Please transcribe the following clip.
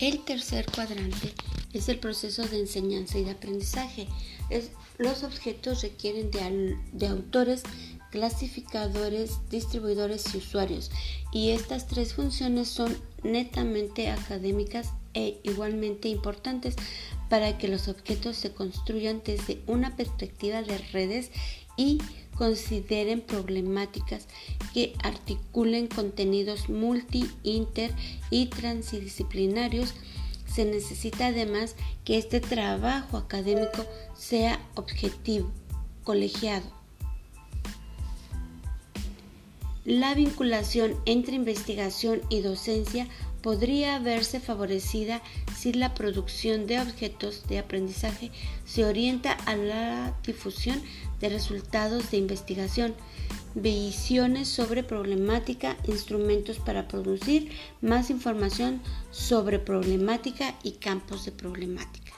El tercer cuadrante es el proceso de enseñanza y de aprendizaje. los objetos requieren de, autores, clasificadores, distribuidores y usuarios. Y estas tres funciones son netamente académicas e igualmente importantes para que los objetos se construyan desde una perspectiva de redes y consideren problemáticas que articulen contenidos multi, inter y transdisciplinarios. Se necesita además que este trabajo académico sea objetivo, colegiado. La vinculación entre investigación y docencia podría verse favorecida si la producción de objetos de aprendizaje se orienta a la difusión de resultados de investigación, visiones sobre problemática, instrumentos para producir más información sobre problemática y campos de problemática.